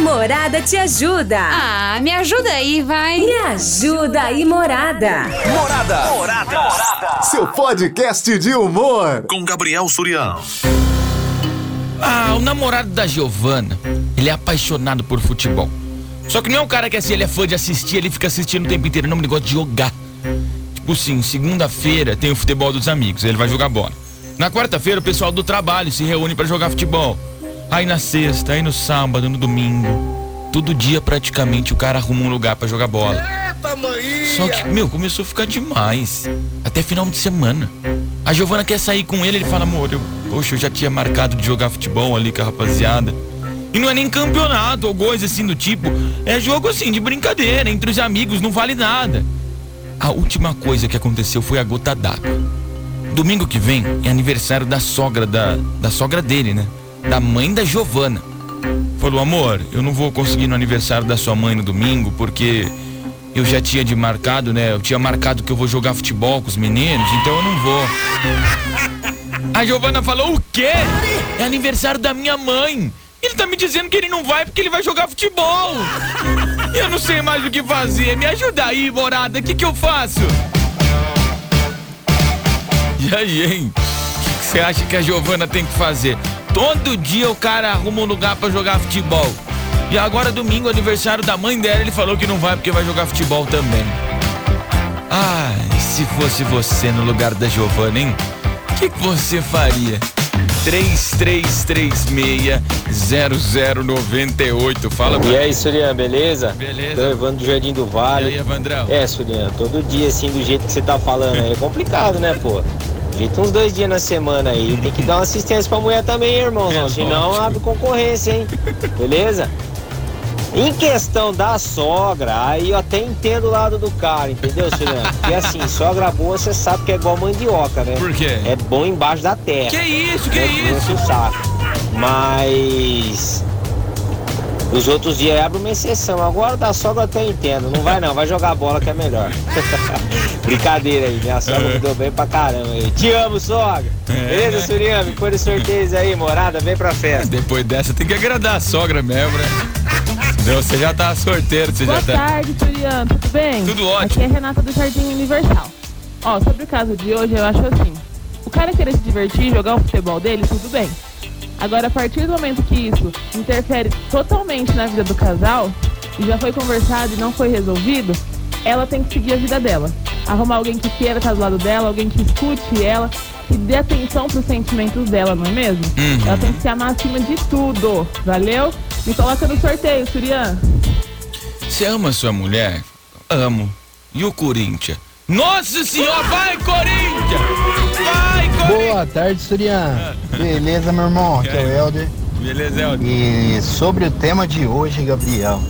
Morada te ajuda. Ah, me ajuda aí, vai. Me ajuda aí, Morada. Morada. Morada. Morada. Seu podcast de humor. Com Gabriel Surião. Ah, o namorado da Giovana, ele é apaixonado por futebol. Só que não é um cara que assim, ele é fã de assistir, ele fica assistindo o tempo inteiro, não, ele gosta de jogar. Tipo assim, segunda-feira tem o futebol dos amigos, ele vai jogar bola. Na quarta-feira o pessoal do trabalho se reúne para jogar futebol. Aí na sexta, aí no sábado, no domingo, todo dia praticamente o cara arruma um lugar para jogar bola. Só que, meu, começou a ficar demais. Até final de semana. A Giovana quer sair com ele, ele fala, amor, eu, poxa, eu já tinha marcado de jogar futebol ali com a rapaziada. E não é nem campeonato ou coisa assim do tipo. É jogo assim, de brincadeira, entre os amigos, não vale nada. A última coisa que aconteceu foi a gota d'água. Domingo que vem é aniversário da sogra da, da sogra dele, né? Da mãe da Giovana. Falou, amor, eu não vou conseguir no aniversário da sua mãe no domingo porque eu já tinha de marcado, né? Eu tinha marcado que eu vou jogar futebol com os meninos, então eu não vou. A Giovana falou, o quê? É aniversário da minha mãe. Ele tá me dizendo que ele não vai porque ele vai jogar futebol. Eu não sei mais o que fazer. Me ajuda aí, morada. O que, que eu faço? E aí, hein? O que você acha que a Giovana tem que fazer? Todo dia o cara arruma um lugar para jogar futebol. E agora, domingo, aniversário da mãe dela, ele falou que não vai porque vai jogar futebol também. Ai, se fosse você no lugar da Giovana, hein? O que, que você faria? 3336-0098. Fala, E aí, Surian, beleza? Beleza. Tô Evandro do Jardim do E Vale. aí, Evandrão? É, Surian, todo dia assim, do jeito que você tá falando é complicado, né, pô? Jeito uns dois dias na semana aí. Tem que dar uma assistência pra mulher também, irmãozão. É, Senão lógico. abre concorrência, hein? Beleza? Em questão da sogra, aí eu até entendo o lado do cara, entendeu, Surian? Porque assim, sogra boa você sabe que é igual mandioca, né? Por quê? É bom embaixo da terra. Que isso, que Não isso? saco. Mas. Os outros dias abre uma exceção. Agora da sogra eu até entendo. Não vai não, vai jogar bola que é melhor. Brincadeira aí, minha sogra me deu bem pra caramba aí. Te amo, sogra. É. Beleza, Suriame? Põe os sorteios aí, morada, vem pra festa. Depois dessa tem que agradar a sogra mesmo, né? Não, você já tá sorteiro, você Boa já tá. tarde, Juliano. Tudo bem? Tudo ótimo. Aqui é Renata do Jardim Universal. Ó, sobre o caso de hoje, eu acho assim. O cara querer se divertir e jogar o futebol dele, tudo bem. Agora, a partir do momento que isso interfere totalmente na vida do casal, e já foi conversado e não foi resolvido, ela tem que seguir a vida dela. Arrumar alguém que queira estar do lado dela, alguém que escute ela, que dê atenção pros sentimentos dela, não é mesmo? Uhum. Ela tem que se amar acima de tudo. Valeu? Me coloca no sorteio, Surian. Você ama sua mulher? Amo. E o Corinthians? Nossa senhora, vai Corinthians! Boa tarde, Surian. Beleza, meu irmão? Aqui é o Helder. Beleza, Helder? E sobre o tema de hoje, Gabriel,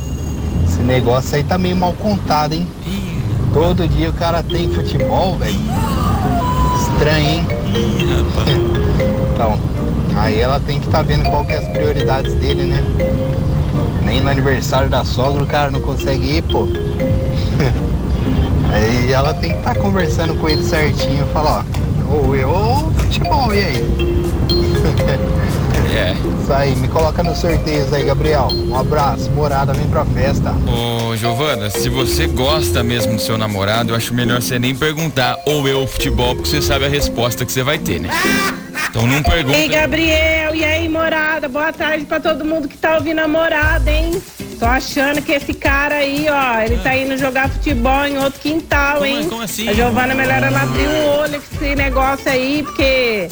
esse negócio aí tá meio mal contado, hein? Todo dia o cara tem futebol, velho. Estranho, hein? Então, aí ela tem que estar vendo qual que é as prioridades dele, né? Nem no aniversário da sogra o cara não consegue ir, pô. Aí ela tem que estar conversando com ele certinho, falar, ó, ou eu ou futebol, e aí? É. Isso aí, me coloca nos sorteios aí, Gabriel. Um abraço, morada, vem pra festa. Ô, Giovana, se você gosta mesmo do seu namorado, eu acho melhor você nem perguntar ou eu futebol, porque você sabe a resposta que você vai ter, né? Então não pergunta. Ei, Gabriel, e aí, morada? Boa tarde pra todo mundo que tá ouvindo a morada, hein? Tô achando que esse cara aí, ó, ele tá indo jogar futebol em outro quintal, Como- hein? como assim? A Giovana, melhor ela abrir o olho com esse negócio aí, porque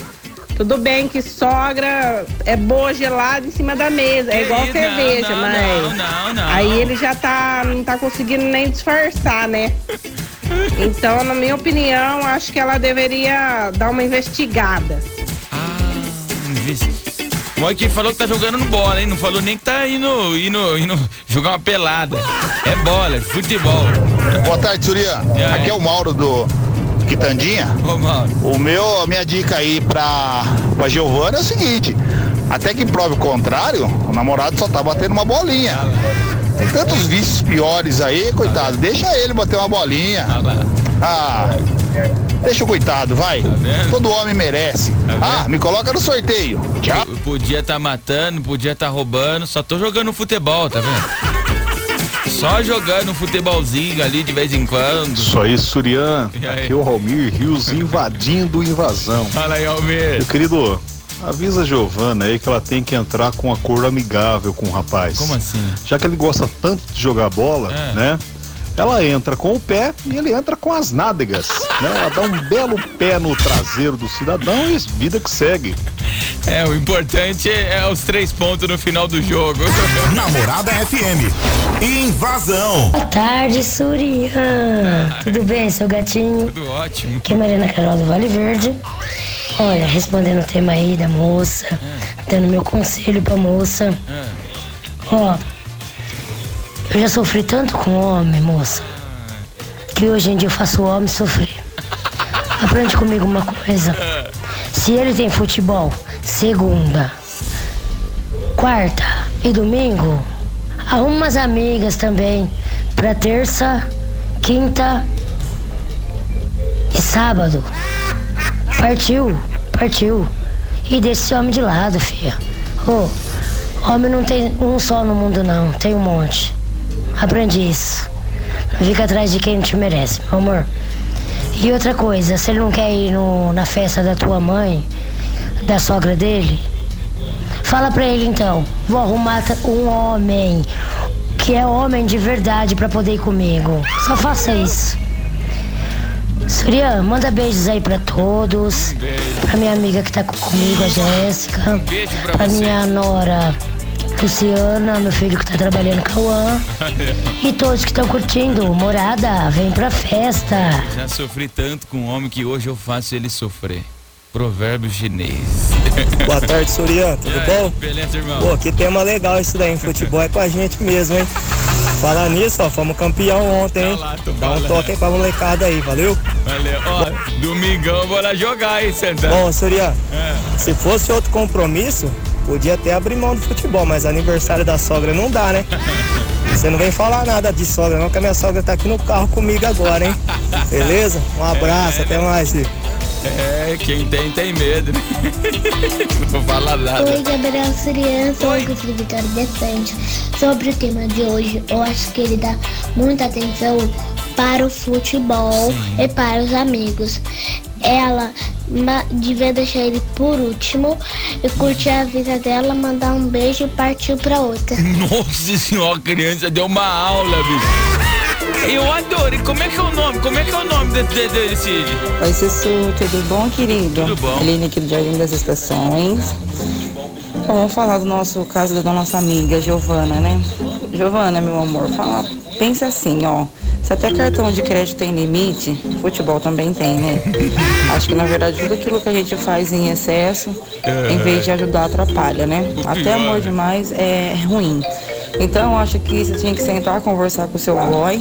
tudo bem que sogra é boa gelada em cima da mesa, é igual cerveja, não, mas. Não, não, não. Aí ele já tá, não tá conseguindo nem disfarçar, né? Então, na minha opinião, acho que ela deveria dar uma investigada. Ah, investi- Olha quem falou que tá jogando no bola, hein? Não falou nem que tá indo, indo, indo jogar uma pelada. É bola, é futebol. Boa tarde, Surya. Aqui é o Mauro do Quitandinha. Ô, Mauro. O meu, a minha dica aí pra, pra Giovana é o seguinte: até que prove o contrário, o namorado só tá batendo uma bolinha. Tem tantos vícios piores aí, coitado. Deixa ele bater uma bolinha. Ah, Deixa o coitado, vai. vendo? Todo homem merece. ah, me coloca no sorteio. Tchau. Eu podia tá matando, podia tá roubando, só tô jogando futebol, tá vendo? Só jogando um futebolzinho ali de vez em quando. Isso aí, Surian. Aqui é o Romir Rios invadindo invasão. Fala aí, Almir. Meu querido, avisa a Giovana aí que ela tem que entrar com um acordo amigável com o rapaz. Como assim? Já que ele gosta tanto de jogar bola, É. né? Ela entra com o pé e ele entra com as nádegas. Né? Ela dá um belo pé no traseiro do cidadão e vida que segue. É, o importante é os três pontos no final do jogo. Namorada FM. Invasão. Boa tarde, Surian. Tudo bem, seu gatinho? Tudo ótimo. Aqui é Mariana Carol do Vale Verde. Olha, respondendo o tema aí da moça, dando meu conselho pra moça. Ó, eu já sofri tanto com homem, moça, que hoje em dia eu faço o homem sofrer. Aprende comigo uma coisa. Se ele tem futebol segunda, quarta e domingo, arruma umas amigas também pra terça, quinta e sábado. Partiu, partiu. E deixa esse homem de lado, filha. Ô, homem não tem um só no mundo não, tem um monte. Aprende isso. Fica atrás de quem não te merece, meu amor. E outra coisa, se ele não quer ir no- na festa da tua mãe, da sogra dele, fala pra ele então, vou arrumar um homem, que é homem de verdade pra poder ir comigo. Só faça isso. Surya, manda beijos aí pra todos. Pra minha amiga que tá co- comigo, a Jéssica. Pra minha nora Luciana, meu filho que tá trabalhando com a E todos que estão curtindo. Morada, vem pra festa. Já sofri tanto com um homem que hoje eu faço ele sofrer. Provérbio chinês. Boa tarde, Surian, tudo aí, bom? Beleza, irmão? Pô, que tema legal isso daí, hein? Futebol é com a gente mesmo, hein? Falar nisso, ó, fomos campeão ontem, hein? Tá lá, Dá um toque aí pra molecada aí, valeu? Valeu. Ó, domingão lá jogar, hein, Santana? Bom, Surian, É. se fosse outro compromisso, podia até abrir mão do futebol, mas aniversário da sogra não dá, né? Você não vem falar nada de sogra, não, que a minha sogra tá aqui no carro comigo agora, hein? Beleza? Um abraço, até mais, filho. É, quem tem, tem medo. né? Não vou falar nada. Oi, Gabriel Surian, sou o Vitória Defende. Sobre o tema de hoje, eu acho que ele dá muita atenção para o futebol e para os amigos. Ela devia deixar ele por último e curtir a vida dela, mandar um beijo e partir pra outra. Nossa senhora, a criança deu uma aula, bicho. Eu adoro. Como é que é o nome? Como é que é o nome desse... desse... Oi, Sussu, tudo bom, querido? Tudo bom. Aline aqui do Jardim das Estações. Bom, vamos falar do nosso caso da nossa amiga Giovana, né? Giovana, meu amor, fala, pensa assim, ó. Se até cartão de crédito tem limite, futebol também tem, né? Acho que na verdade tudo aquilo que a gente faz em excesso, em vez de ajudar, atrapalha, né? Até amor demais é ruim. Então eu acho que você tinha que sentar, conversar com o seu boy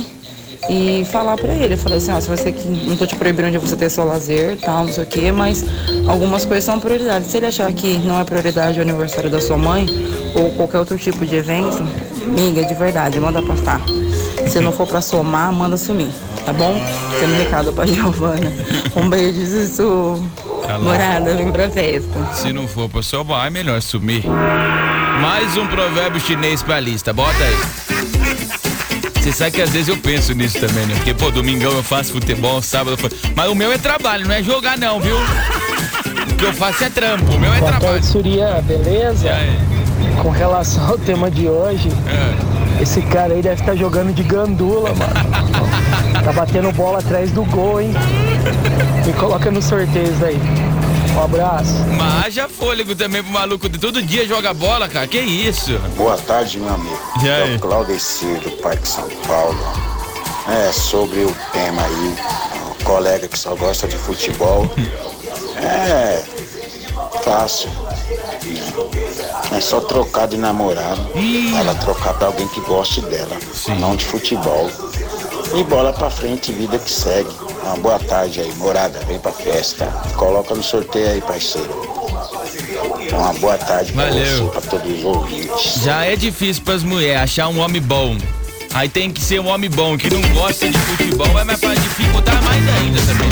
e falar pra ele, falar assim, ó, se você que não tô te proibindo de você ter seu lazer, tal, não sei o quê, mas algumas coisas são prioridade. Se ele achar que não é prioridade o aniversário da sua mãe ou qualquer outro tipo de evento, amiga, de verdade, manda passar. Se não for pra somar, manda sumir, tá bom? Tendo recado pra Giovana. Um beijo, Sussu. Tá. Morada, vem pra festa. Se não for pro seu bar, é melhor sumir. Mais um provérbio chinês pra lista. Bota aí. Você sabe que às vezes eu penso nisso também, né? Porque, pô, domingão eu faço futebol, sábado eu faço... Mas o meu é trabalho, não é jogar não, viu? O que eu faço é trampo, o meu é Boa trabalho. tarde, Surian, beleza? Com relação ao tema de hoje, É. esse cara aí deve estar jogando de gandula, mano. Tá batendo bola atrás do gol, hein? Me coloca no sorteio daí. Um abraço. Mas haja fôlego também pro maluco de todo dia joga bola, cara. Que isso? Boa tarde, meu amigo. E aí? É o Claudecir do Parque São Paulo. É sobre o tema aí, o colega que só gosta de futebol. É fácil. É só trocar de namorado. Ela trocar pra alguém que goste dela, não de futebol. E bola pra frente, vida que segue. Uma boa tarde aí, morada, vem pra festa. Coloca no sorteio aí, parceiro. Uma boa tarde pra Valeu. você, pra todos os ouvintes. Já é difícil pras mulheres achar um homem bom. Aí tem que ser um homem bom que não gosta de futebol, vai mais pra dificultar mais ainda também.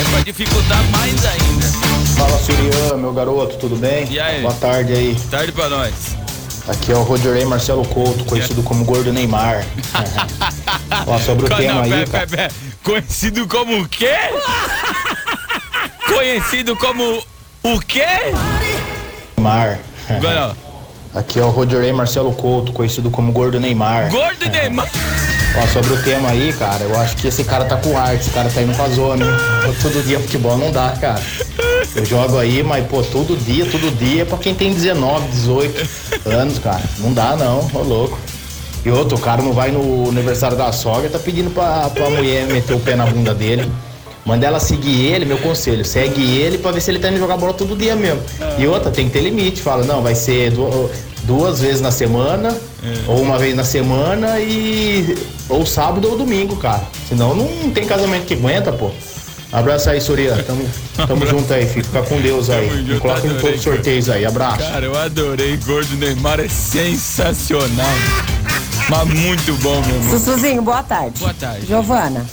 É pra dificultar mais ainda. Fala, Surian, meu garoto, tudo bem? E aí? Boa tarde aí. Tarde pra nós. Aqui é o Roderei Marcelo Couto, conhecido como Gordo Neymar. Ó, sobre o Não, tema aí, pera, cara. pera, pera. Conhecido como o quê? Conhecido como o quê? Neymar. Agora, Aqui é o Roderei Marcelo Couto, conhecido como Gordo Neymar. Gordo Neymar. Ó, sobre o tema aí, cara, eu acho que esse cara tá com arte, esse cara tá indo pra zona, hein? Todo dia futebol não dá, cara. Eu jogo aí, mas, pô, todo dia, todo dia é pra quem tem 19, 18 anos, cara. Não dá, não, ô louco. E outro, o cara não vai no aniversário da sogra, tá pedindo pra, pra mulher meter o pé na bunda dele. Manda ela seguir ele, meu conselho, segue ele pra ver se ele tá indo jogar bola todo dia mesmo. E outra, tem que ter limite, fala, não, vai ser du- duas vezes na semana, ou uma vez na semana e. ou sábado ou domingo, cara. Senão não tem casamento que aguenta, pô. Abraço aí, Surya. Tamo, tamo junto aí, fica com Deus aí. Me coloca em todos os sorteios aí. Abraço. Cara, eu adorei. Gordo Neymar é sensacional. Mas muito bom, meu irmão. Sussuzinho, boa tarde. Boa tarde. Giovana.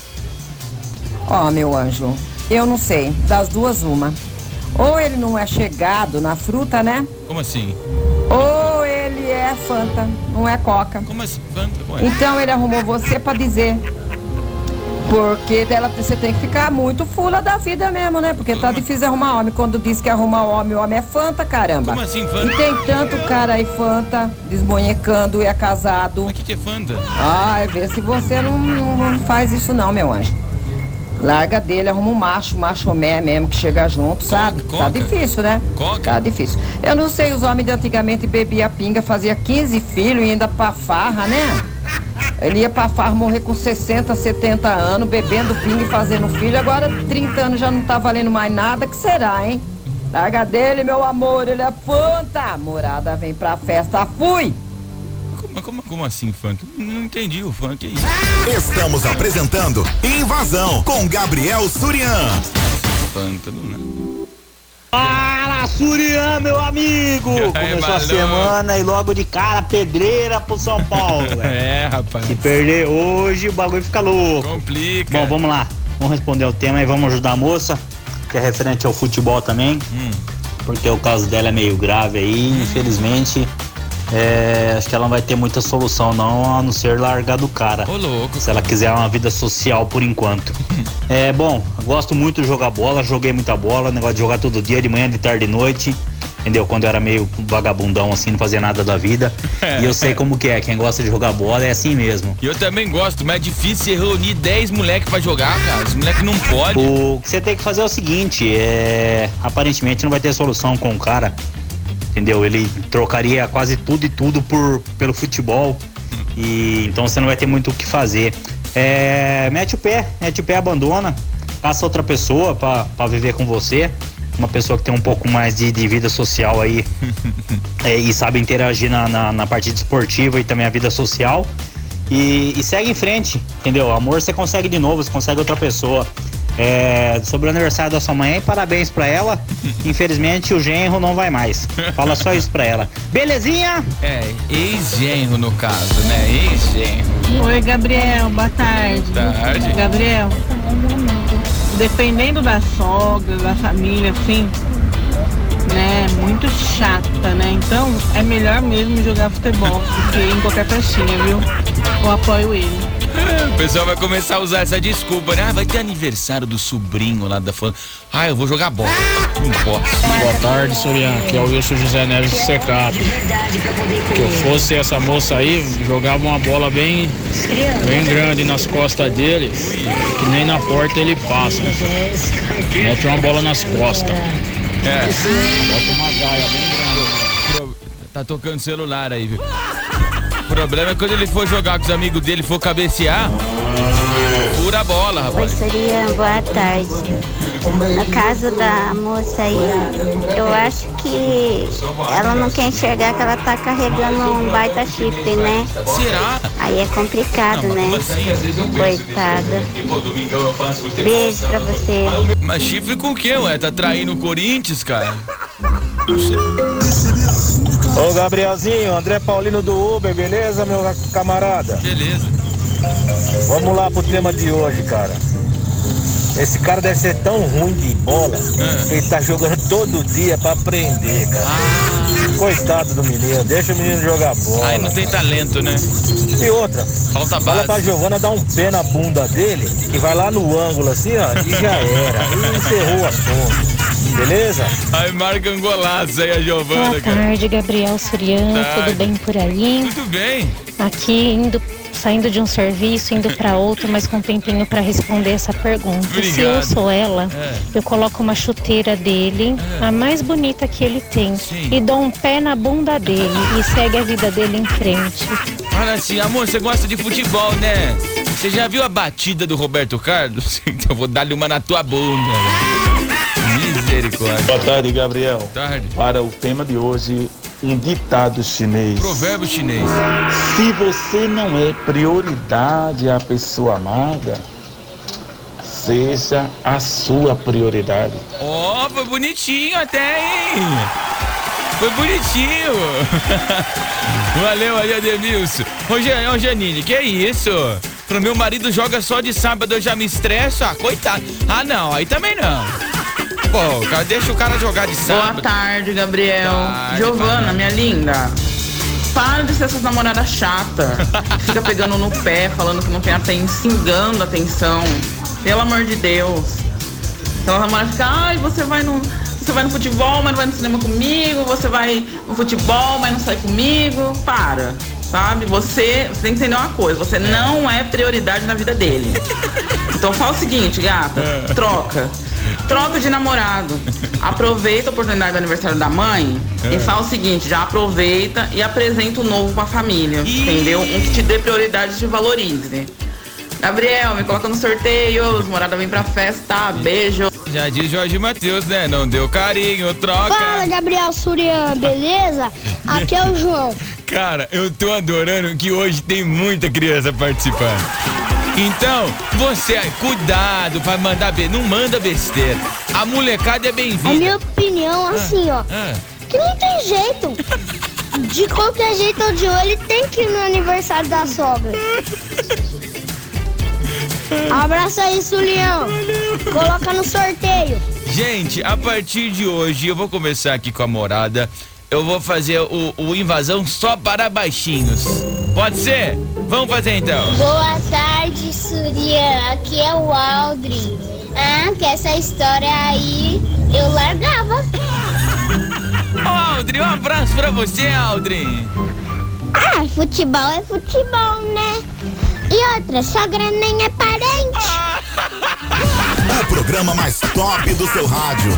Ó, meu anjo, eu não sei, das duas uma. Ou ele não é chegado na fruta, né? Como assim? Ou ele é Fanta, não é Coca. Como assim? Fanta? Ué. Então ele arrumou você pra dizer. Porque dela você tem que ficar muito fula da vida mesmo, né? Porque tá difícil arrumar homem. Quando diz que arrumar homem, o homem é Fanta, caramba. Como assim, Fanta? E tem tanto cara aí Fanta, desmonhecando e é casado. O que, que é Fanta? Ai, vê se você não, não- não faz isso não, meu anjo. Larga dele, arruma um macho, macho mé mesmo, que chega junto, sabe? Tá coca. difícil, né? Coca. Tá difícil. Eu não sei, os homens de antigamente bebiam pinga, fazia 15 filhos e ainda pra farra, né? Ele ia pra farra morrer com 60, 70 anos, bebendo pinga e fazendo filho. Agora 30 anos já não tá valendo mais nada, que será, hein? Larga dele, meu amor, ele é fanta. Morada vem pra festa, fui! Como, como, como assim, Fanta? Não entendi o funk aí. Estamos apresentando Invasão com Gabriel Surian. Fanta, não. Fala, Surian, meu amigo! aí, Começou a semana e logo de cara pedreira pro São Paulo. É, rapaz. Se perder hoje, o bagulho fica louco. Complica. Bom, vamos lá. Vamos responder o tema e vamos ajudar a moça, que é referente ao futebol também. Hum. Porque o caso dela é meio grave aí, infelizmente. É, acho que ela não vai ter muita solução, não, a não ser largar do cara. Ô, louco. Se ela quiser uma vida social por enquanto. É bom, gosto muito de jogar bola, joguei muita bola, negócio de jogar todo dia, de manhã, de tarde, de noite. Entendeu? Quando eu era meio vagabundão assim, não fazia nada da vida. E eu sei como que é, quem gosta de jogar bola é assim mesmo. E eu também gosto, mas é difícil reunir 10 moleques pra jogar, cara. Os moleques não podem. O que você tem que fazer é o seguinte, é. Aparentemente não vai ter solução com o cara. Entendeu? Ele trocaria quase tudo e tudo por, pelo futebol. E então você não vai ter muito o que fazer. É, mete o pé, mete o pé, abandona, passa outra pessoa pra viver com você. Uma pessoa que tem um pouco mais de, de vida social aí é, e sabe interagir na, na, na parte esportiva e também a vida social. E, e segue em frente, entendeu? Amor você consegue de novo, você consegue outra pessoa. É, sobre o aniversário da sua mãe, parabéns pra ela. Infelizmente o genro não vai mais. Fala só isso pra ela. Belezinha? É, ex-genro no caso, né? Ex-genro. Oi, Gabriel, boa tarde. Tarde. Gabriel, dependendo da sogra, da família, assim, né, muito chata, né? Então é melhor mesmo jogar futebol do que em qualquer festinha, viu? Eu apoio ele. O pessoal vai começar a usar essa desculpa, né? Ah, vai ter aniversário do sobrinho lá da fã. Ah, eu vou jogar bola. Não posso. Boa tarde, Soriano. Aqui é o Wilson José Neves de Secado. Que eu fosse essa moça aí, jogava uma bola bem, bem grande nas costas dele, que nem na porta ele passa. Mete uma bola nas costas. É. Bota uma gaia bem grande. Tá tocando celular aí, viu? O problema é quando ele for jogar com os amigos dele, for cabecear, fura a bola, Oi, rapaz. Boa tarde. No caso da moça aí, eu acho que ela não quer enxergar que ela tá carregando um baita chifre, né? Será? Aí é complicado, né? Coitada. Beijo pra você. Mas chifre com o quê, ué? Tá traindo o Corinthians, cara? Ô Gabrielzinho, André Paulino do Uber, beleza, meu camarada? Beleza. Vamos lá pro tema de hoje, cara. Esse cara deve ser tão ruim de bola que ele tá jogando todo dia pra aprender, cara. Coitado do menino, deixa o menino jogar bola. Aí não tem talento, né? E outra, Falta fala base. pra Giovana dar um pé na bunda dele, que vai lá no ângulo assim, ó, e já era. E encerrou o assunto. Beleza? Aí marca um golaço aí a Giovana, Boa cara. tarde, Gabriel Surian. Tarde. Tudo bem por aí? Tudo bem. Aqui indo, saindo de um serviço, indo para outro, mas com um tempinho para responder essa pergunta. Se eu Obrigado. sou ela, É. eu coloco uma chuteira dele, a mais bonita que ele tem, e dou um pé na bunda dele e segue a vida dele em frente. Olha assim, amor, você gosta de futebol, né? Você já viu a batida do Roberto Carlos? Então eu vou dar-lhe uma na tua bunda. Misericórdia. Boa tarde, Gabriel. Tarde. Para o tema de hoje, um ditado chinês. Provérbio chinês. Se você não é prioridade à pessoa amada, seja a sua prioridade. Ó, foi bonitinho até, hein? Foi bonitinho. Valeu aí, Ademilson. Ô, ô Janine, que isso? Pro meu marido joga só de sábado, eu já me estresso. Ah, coitado. Ah, não, aí também não. Pô, deixa o cara jogar de Boa sábado. tarde, Gabriel. Tarde, Giovana, minha linda. Para de ser essas namoradas chata. Fica pegando no pé, falando que não tem atenção, xingando a atenção. Pelo amor de Deus. Então a namorada fica, ai, você vai no. Você vai no futebol, mas não vai no cinema comigo, você vai no futebol, mas não sai comigo. Para. Sabe? Você, você tem que entender uma coisa, você não é prioridade na vida dele. Então fala o seguinte, gata, troca. Troca de namorado. Aproveita a oportunidade do aniversário da mãe É. e fala o seguinte, já aproveita e apresenta o novo pra família. Entendeu? Um que te dê prioridade e te valorize. Gabriel, me coloca no sorteio, os moradas vêm pra festa, beijo. Já diz Jorge Matheus, né? Não deu carinho, troca. Fala, Gabriel Surian, beleza? Aqui é o João. Cara, eu tô adorando que hoje tem muita criança participando. Então, você aí, cuidado pra mandar be... não manda besteira. A molecada é A bem-vinda. minha opinião, assim, ó, Ah, que não tem jeito. De qualquer jeito ou de ele tem que ir no aniversário da sogra. Abraço aí, Sulião. Coloca no sorteio. Gente, a partir de hoje eu vou começar aqui com a morada. Eu vou fazer o, o invasão só para baixinhos. Pode ser? Vamos fazer então. Boa tarde, Surian. Aqui é o Aldrin. Ah, que essa história aí eu largava. Ó, Aldrin, um abraço pra você, Aldrin. Ah, futebol é futebol, né? E outra, sogra nem é parente. O programa mais top do seu rádio.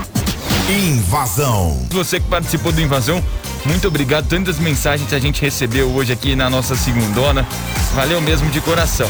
Invasão. Você que participou do Invasão, muito obrigado. Tantas mensagens que a gente recebeu hoje aqui na nossa segundona. Valeu mesmo de coração.